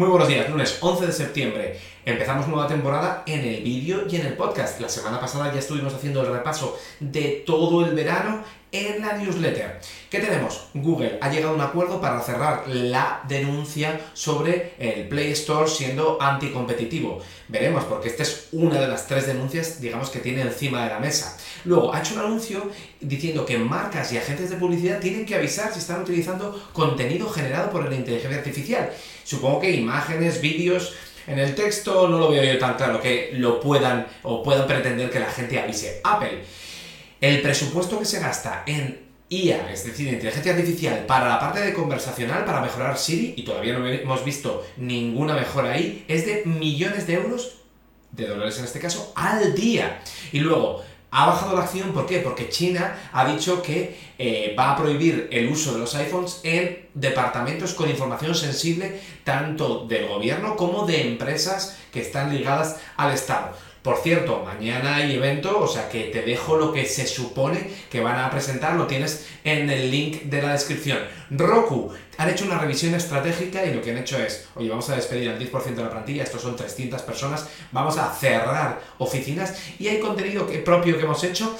Muy buenos días, lunes 11 de septiembre. Empezamos nueva temporada en el vídeo y en el podcast. La semana pasada ya estuvimos haciendo el repaso de todo el verano en la newsletter. ¿Qué tenemos? Google ha llegado a un acuerdo para cerrar la denuncia sobre el Play Store siendo anticompetitivo. Veremos, porque esta es una de las tres denuncias, digamos, que tiene encima de la mesa. Luego, ha hecho un anuncio diciendo que marcas y agentes de publicidad tienen que avisar si están utilizando contenido generado por la inteligencia artificial. Supongo que imágenes, vídeos, en el texto no lo veo yo tan claro que lo puedan o puedan pretender que la gente avise. Apple el presupuesto que se gasta en IA, es decir, inteligencia artificial, para la parte de conversacional, para mejorar Siri, y todavía no hemos visto ninguna mejora ahí, es de millones de euros, de dólares en este caso, al día. Y luego, ha bajado la acción, ¿por qué? Porque China ha dicho que eh, va a prohibir el uso de los iPhones en departamentos con información sensible tanto del gobierno como de empresas que están ligadas al Estado. Por cierto, mañana hay evento, o sea que te dejo lo que se supone que van a presentar, lo tienes en el link de la descripción. Roku han hecho una revisión estratégica y lo que han hecho es, oye, vamos a despedir al 10% de la plantilla, estos son 300 personas, vamos a cerrar oficinas y hay contenido propio que hemos hecho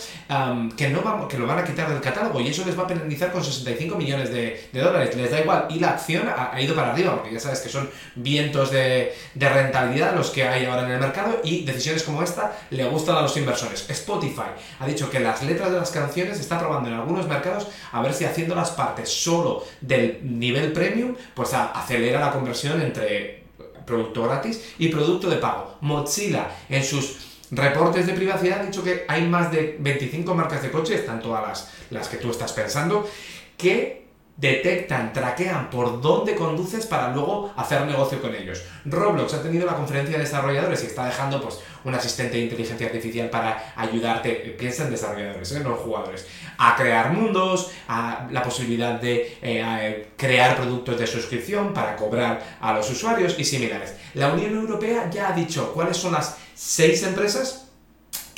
que, no vamos, que lo van a quitar del catálogo y eso les va a penalizar con 65 millones de, dólares. Les da igual y la acción ha, ido para arriba porque ya sabes que son vientos de, de rentabilidad los que hay ahora en el mercado y decisiones como esta le gustan a los inversores. Spotify ha dicho que las letras de las canciones está probando en algunos mercados a ver si haciendo las partes solo del nivel premium, pues acelera la conversión entre producto gratis y producto de pago. Mozilla en sus reportes de privacidad ha dicho que hay más de 25 marcas de coches, están todas las, las que tú estás pensando, que detectan, traquean por dónde conduces para luego hacer negocio con ellos. Roblox ha tenido la conferencia de desarrolladores y está dejando pues un asistente de inteligencia artificial para ayudarte, piensa en desarrolladores, ¿eh? no en jugadores, a crear mundos, a la posibilidad de eh, crear productos de suscripción para cobrar a los usuarios y similares. La Unión Europea ya ha dicho cuáles son las seis empresas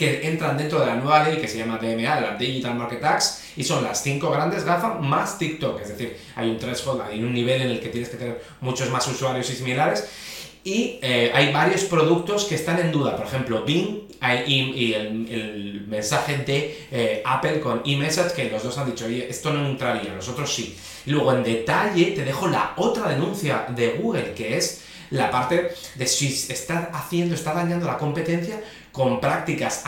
que entran dentro de la nueva ley que se llama DMA, la Digital Market Act, y son las cinco grandes GAFA más TikTok, es decir, hay un threshold, hay un nivel en el que tienes que tener muchos más usuarios y similares, y eh, hay varios productos que están en duda, por ejemplo, Bing y, el, mensaje de eh, Apple con eMessage, que los dos han dicho, esto no entraría, nosotros sí. Y luego en detalle te dejo la otra denuncia de Google, que es la parte de si está haciendo, está dañando la competencia con prácticas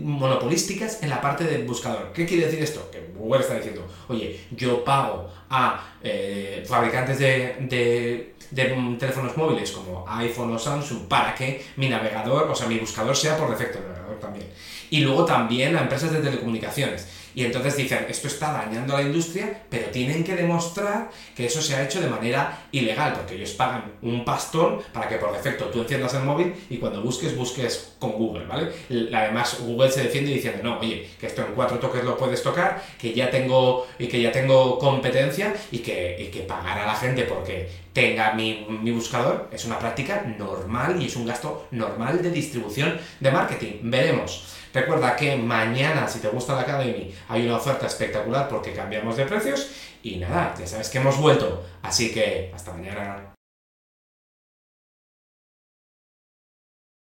monopolísticas en la parte del buscador. ¿Qué quiere decir esto? Que Google está diciendo, oye, yo pago a eh, fabricantes de, teléfonos móviles como iPhone o Samsung para que mi navegador, o sea, mi buscador sea por defecto el navegador también. Y luego también a empresas de telecomunicaciones. Y entonces dicen, esto está dañando a la industria, pero tienen que demostrar que eso se ha hecho de manera ilegal, porque ellos pagan un pastón para que por defecto tú enciendas el móvil y cuando busques, busques con Google, ¿vale? Además, Google se defiende diciendo, no, oye, que esto en cuatro toques lo puedes tocar, que ya tengo, y que ya tengo competencia y que, y que pagar a la gente porque tenga mi, mi buscador es una práctica normal y es un gasto normal de distribución de marketing. Veremos. Recuerda que mañana, si te gusta la Academy, hay una oferta espectacular porque cambiamos de precios. Y nada, ya sabes que hemos vuelto. Así que hasta mañana.